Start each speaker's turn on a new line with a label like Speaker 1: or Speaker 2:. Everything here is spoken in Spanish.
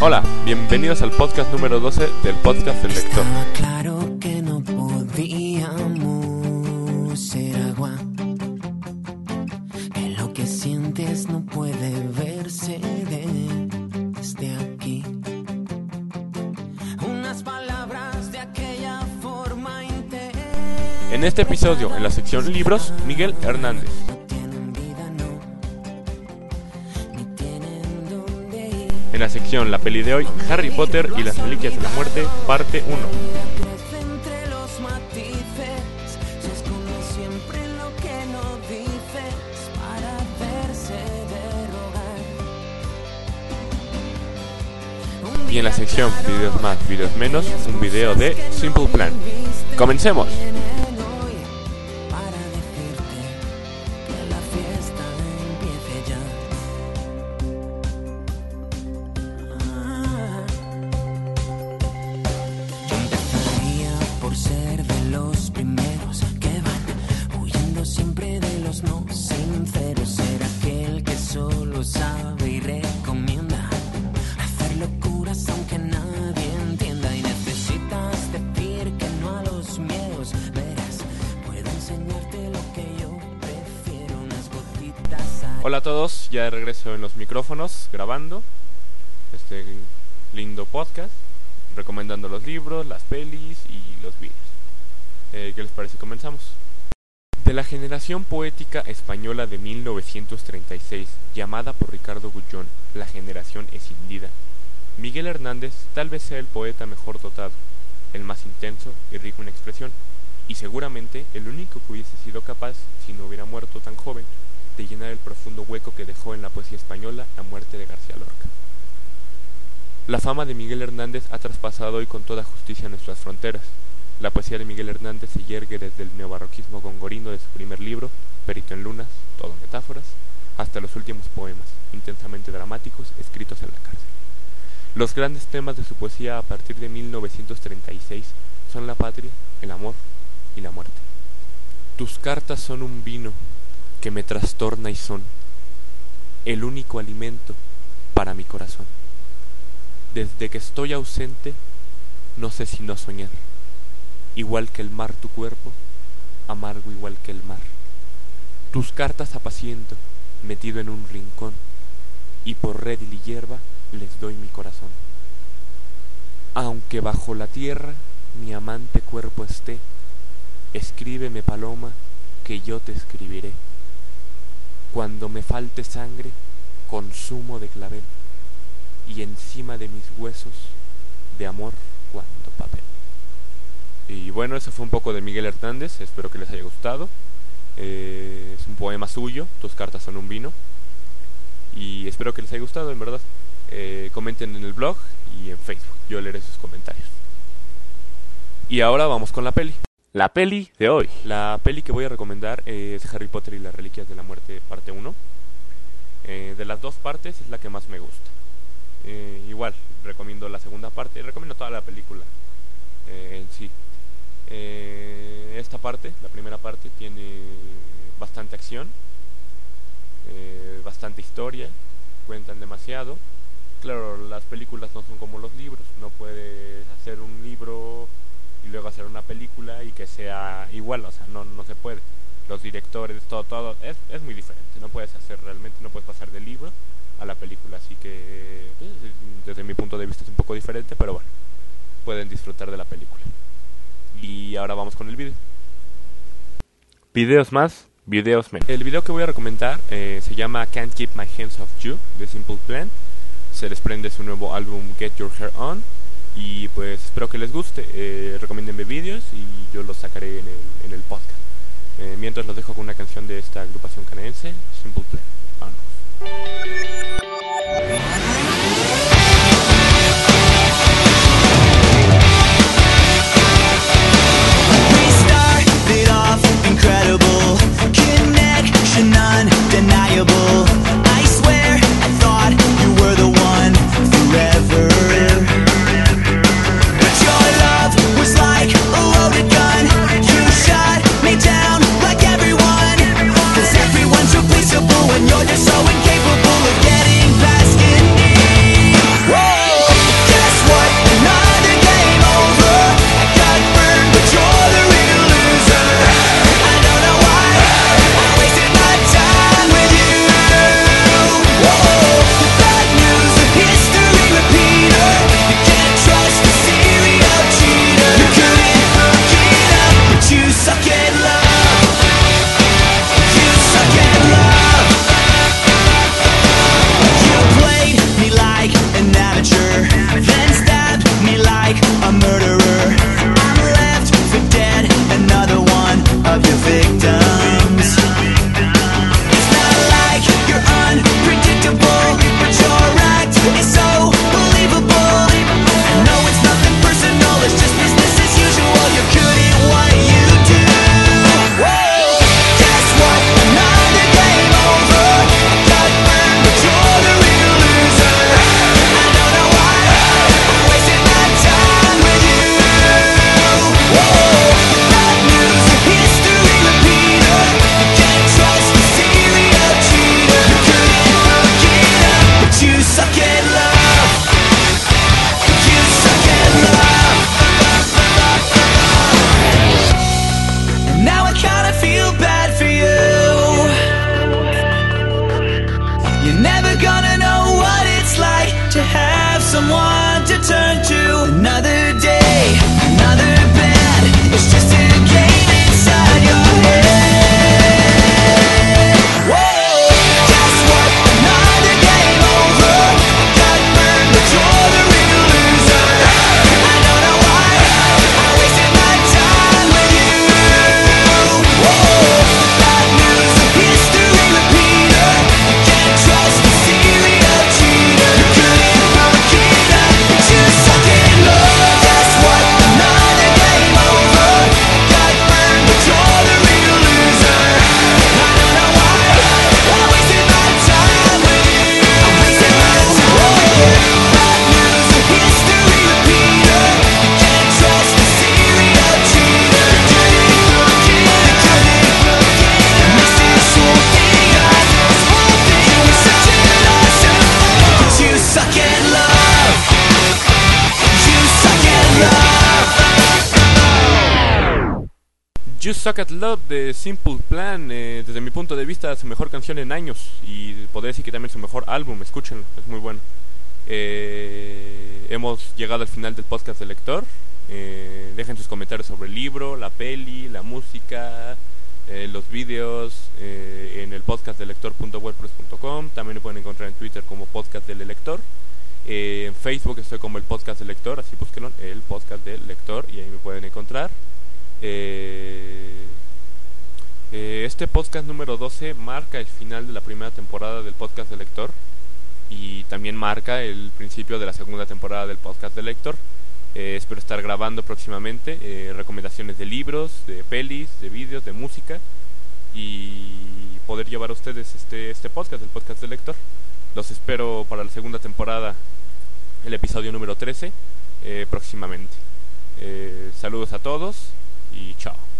Speaker 1: Hola, bienvenidos al podcast número 12 del podcast del lector.
Speaker 2: Estaba claro que no podíamos ser agua. Que lo que sientes no puede verse desde aquí. Unas palabras de aquella forma
Speaker 1: En este episodio, en la sección libros, Miguel Hernández. Sección La peli de hoy, Harry Potter y las Reliquias de la Muerte, parte 1.
Speaker 2: Crece entre los matices, se esconde siempre lo que no dices para hacerse de rogar.
Speaker 1: Y en la sección Videos más, Videos menos, un video de Simple Plan. ¡Comencemos! Hola a todos, ya de regreso en los micrófonos, grabando este lindo podcast, recomendando los libros, las pelis y los vídeos. Eh, ¿Qué les parece? Comenzamos. De la generación poética española de 1936, llamada por Ricardo Gullón la generación escindida, Miguel Hernández tal vez sea el poeta mejor dotado, el más intenso y rico en expresión, y seguramente el único que hubiese sido capaz, si no hubiera muerto tan joven, de llenar el profundo hueco que dejó en la poesía española la muerte de García Lorca. La fama de Miguel Hernández ha traspasado hoy con toda justicia nuestras fronteras. La poesía de Miguel Hernández se yergue desde el neobarroquismo gongorino de su primer libro, Perito en Lunas, todo metáforas, hasta los últimos poemas, intensamente dramáticos, escritos en la cárcel. Los grandes temas de su poesía a partir de 1936 son la patria, el amor y la muerte. Tus cartas son un vino que me trastorna y son el único alimento para mi corazón. Desde que estoy ausente, no sé si no soñar. Igual que el mar tu cuerpo, amargo igual que el mar. Tus cartas apaciento, metido en un rincón, y por redil y hierba les doy mi corazón. Aunque bajo la tierra mi amante cuerpo esté, escríbeme paloma, que yo te escribiré. Cuando me falte sangre, consumo de clavel, y encima de mis huesos, de amor cuando papel. Y bueno, eso fue un poco de Miguel Hernández, espero que les haya gustado. Eh, es un poema suyo, tus cartas son un vino. Y espero que les haya gustado, en verdad. Eh, comenten en el blog y en Facebook, yo leeré sus comentarios. Y ahora vamos con la peli. La peli de hoy. La peli que voy a recomendar es Harry Potter y las Reliquias de la Muerte, parte 1. Eh, de las dos partes es la que más me gusta. Eh, igual, recomiendo la segunda parte, recomiendo toda la película eh, en sí. Eh, esta parte, la primera parte, tiene bastante acción, bastante historia, cuentan demasiado. Claro, las películas no son como los libros, no puedes hacer un libro y luego hacer una película y que sea igual, o sea, no, no se puede. Los directores, todo, todo, es, es muy diferente, no puedes hacer realmente, no puedes pasar del libro a la película, así que pues, desde mi punto de vista es un poco diferente, pero bueno, pueden disfrutar de la película. Y ahora vamos con el vídeo. Videos más, videos menos. El video que voy a recomendar eh, se llama Can't Keep My Hands Off You de Simple Plan. Se desprende su nuevo álbum Get Your Hair On. Y pues espero que les guste. Eh, recomiéndenme vídeos y yo los sacaré en el, en el podcast. Eh, mientras los dejo con una canción de esta agrupación canadiense, Simple Plan. Vámonos.
Speaker 3: You Suck at Love
Speaker 1: de Simple Plan, eh, desde mi punto de vista, su mejor canción en años y podría decir que también su mejor álbum, escúchenlo, es muy bueno. Eh, hemos llegado al final del podcast del lector. Eh, dejen sus comentarios sobre el libro, la peli, la música, eh, los vídeos eh, en el podcast lector.wordpress.com. También me pueden encontrar en Twitter como podcast del lector. Eh, en Facebook estoy como el podcast del lector, así búsquenlo, el podcast del lector y ahí me pueden encontrar. Eh, este podcast número 12 marca el final de la primera temporada del podcast del lector y también marca el principio de la segunda temporada del podcast del lector. Eh, espero estar grabando próximamente eh, recomendaciones de libros, de pelis, de vídeos, de música y poder llevar a ustedes este, este podcast, el podcast del lector. Los espero para la segunda temporada, el episodio número 13, eh, próximamente. Saludos a todos y chao.